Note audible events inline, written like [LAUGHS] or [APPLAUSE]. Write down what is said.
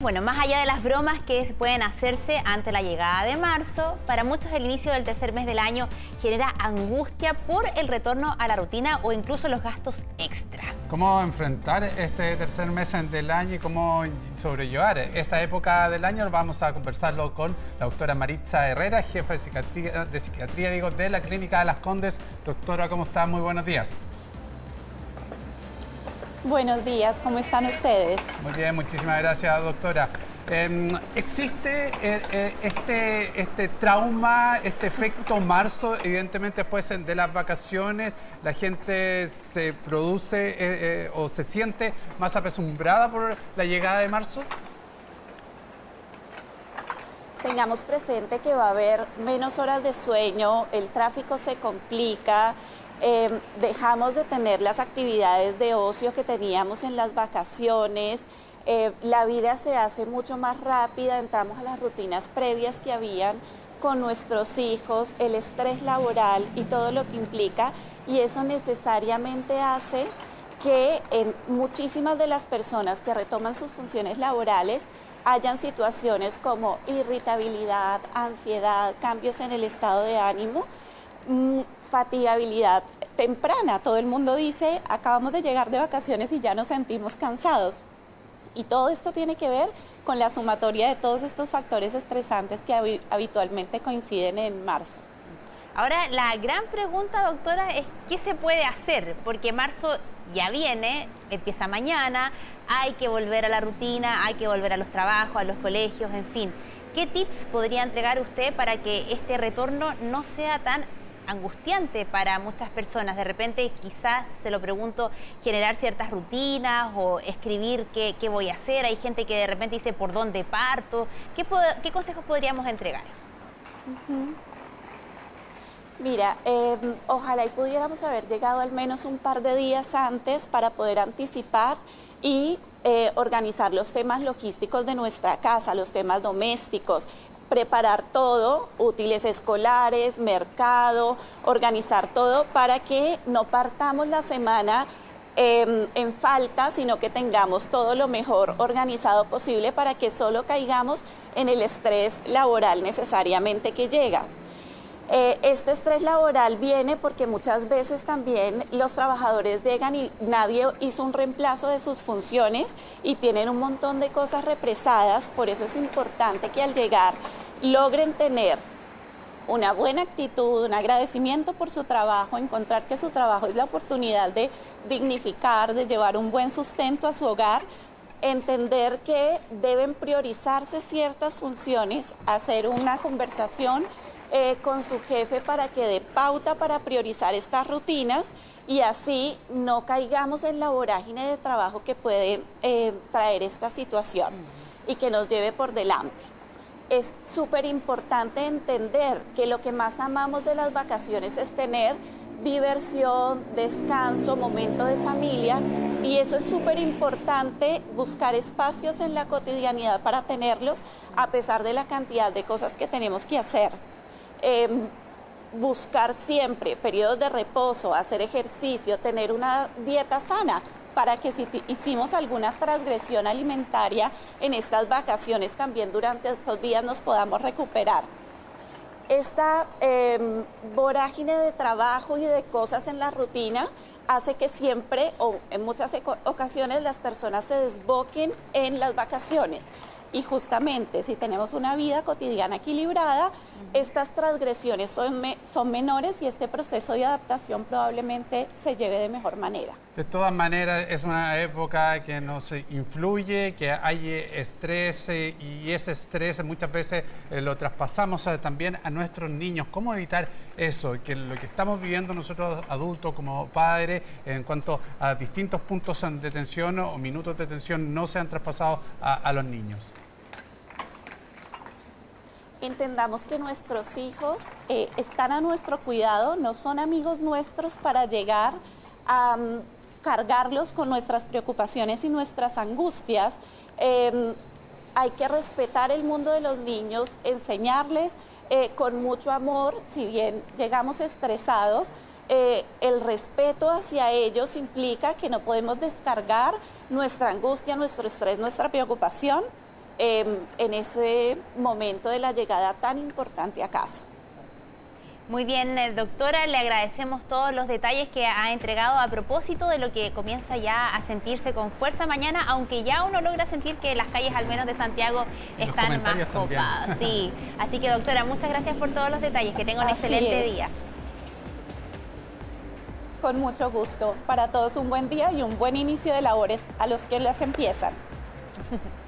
Bueno, más allá de las bromas que pueden hacerse ante la llegada de marzo, para muchos el inicio del tercer mes del año genera angustia por el retorno a la rutina o incluso los gastos extra. ¿Cómo enfrentar este tercer mes del año y cómo sobrellevar esta época del año? Vamos a conversarlo con la doctora Maritza Herrera, jefa de psiquiatría, de, de la Clínica de las Condes. Doctora, ¿cómo está? Muy buenos días. Buenos días, ¿cómo están ustedes? Muy bien, muchísimas gracias, doctora. Em, ¿Existe eh, eh, este, este trauma, este efecto marzo, evidentemente después de las vacaciones, la gente se produce eh, o se siente más apesumbrada por la llegada de marzo? Tengamos presente que va a haber menos horas de sueño, el tráfico se complica, Em, dejamos de tener las actividades de ocio que teníamos en las vacaciones, eh, la vida se hace mucho más rápida, entramos a las rutinas previas que habían con nuestros hijos, el estrés laboral y todo lo que implica, y eso necesariamente hace que en muchísimas de las personas que retoman sus funciones laborales hayan situaciones como irritabilidad, ansiedad, cambios en el estado de ánimo Mm, fatigabilidad temprana. Todo el mundo dice, acabamos de llegar de vacaciones y ya nos sentimos cansados. Y todo esto tiene que ver con la sumatoria de todos estos factores estresantes que habitualmente coinciden en marzo. Ahora, la gran pregunta, doctora, es qué se puede hacer, porque marzo ya viene, empieza mañana, hay que volver a la rutina, hay que volver a los trabajos, a los colegios, en fin. ¿Qué tips podría entregar usted para que este retorno no sea tan angustiante para muchas personas. De repente, quizás, se lo pregunto, generar ciertas rutinas o escribir qué, voy a hacer. Hay gente que de repente dice por dónde parto. ¿Qué, qué consejos podríamos entregar? Mira, em, ojalá y pudiéramos haber llegado al menos un par de días antes para poder anticipar y eh, organizar los temas logísticos de nuestra casa, los temas domésticos, preparar todo, útiles escolares, mercado, organizar todo para que no partamos la semana em, en falta, sino que tengamos todo lo mejor organizado posible para que solo caigamos en el estrés laboral necesariamente que llega. Eh, este estrés laboral viene porque muchas veces también los trabajadores llegan y nadie hizo un reemplazo de sus funciones y tienen un montón de cosas represadas, por eso es importante que al llegar logren tener una buena actitud, un agradecimiento por su trabajo, encontrar que su trabajo es la oportunidad de dignificar, de llevar un buen sustento a su hogar, entender que deben priorizarse ciertas funciones, hacer una conversación eh, con su jefe para que dé pauta para priorizar estas rutinas y así no caigamos en la vorágine de trabajo que puede eh, traer esta situación y que nos lleve por delante. Es súper importante entender que lo que más amamos de las vacaciones es tener diversión, descanso, momento de familia y eso es súper importante buscar espacios en la cotidianidad para tenerlos a pesar de la cantidad de cosas que tenemos que hacer. Em, buscar siempre periodos de reposo, hacer ejercicio, tener una dieta sana para que si hicimos alguna transgresión alimentaria en estas vacaciones también durante estos días nos podamos recuperar. Esta em, vorágine de trabajo y de cosas en la rutina hace que siempre o en muchas ocasiones las personas se desboquen en las vacaciones. Y justamente si tenemos una vida cotidiana equilibrada, estas transgresiones son, son menores y este proceso de adaptación probablemente se lleve de mejor manera. De todas maneras, es una época que nos influye, que hay estrés eh, y ese estrés muchas veces eh, lo traspasamos eh, también a nuestros niños. ¿Cómo evitar eso? Que lo que estamos viviendo nosotros adultos como padres en cuanto a distintos puntos de tensión o minutos de tensión no sean traspasados a los niños entendamos que nuestros hijos eh, están a nuestro cuidado, no son amigos nuestros para llegar a mm, cargarlos con nuestras preocupaciones y nuestras angustias. Em, hay que respetar el mundo de los niños, enseñarles eh, con mucho amor, si bien llegamos estresados, eh, el respeto hacia ellos implica que no podemos descargar nuestra angustia, nuestro estrés, nuestra preocupación em, en ese momento de la llegada tan importante a casa. Muy bien, eh, doctora, le agradecemos todos los detalles que ha entregado a propósito de lo que comienza ya a sentirse con fuerza mañana, aunque ya uno logra sentir que las calles, al menos de Santiago, están más copadas. Sí, [LAUGHS] así que doctora, muchas gracias por todos los detalles, que tenga un excelente día. Con mucho gusto. Para todos un buen día y un buen inicio de labores a los que las empiezan. [LAUGHS]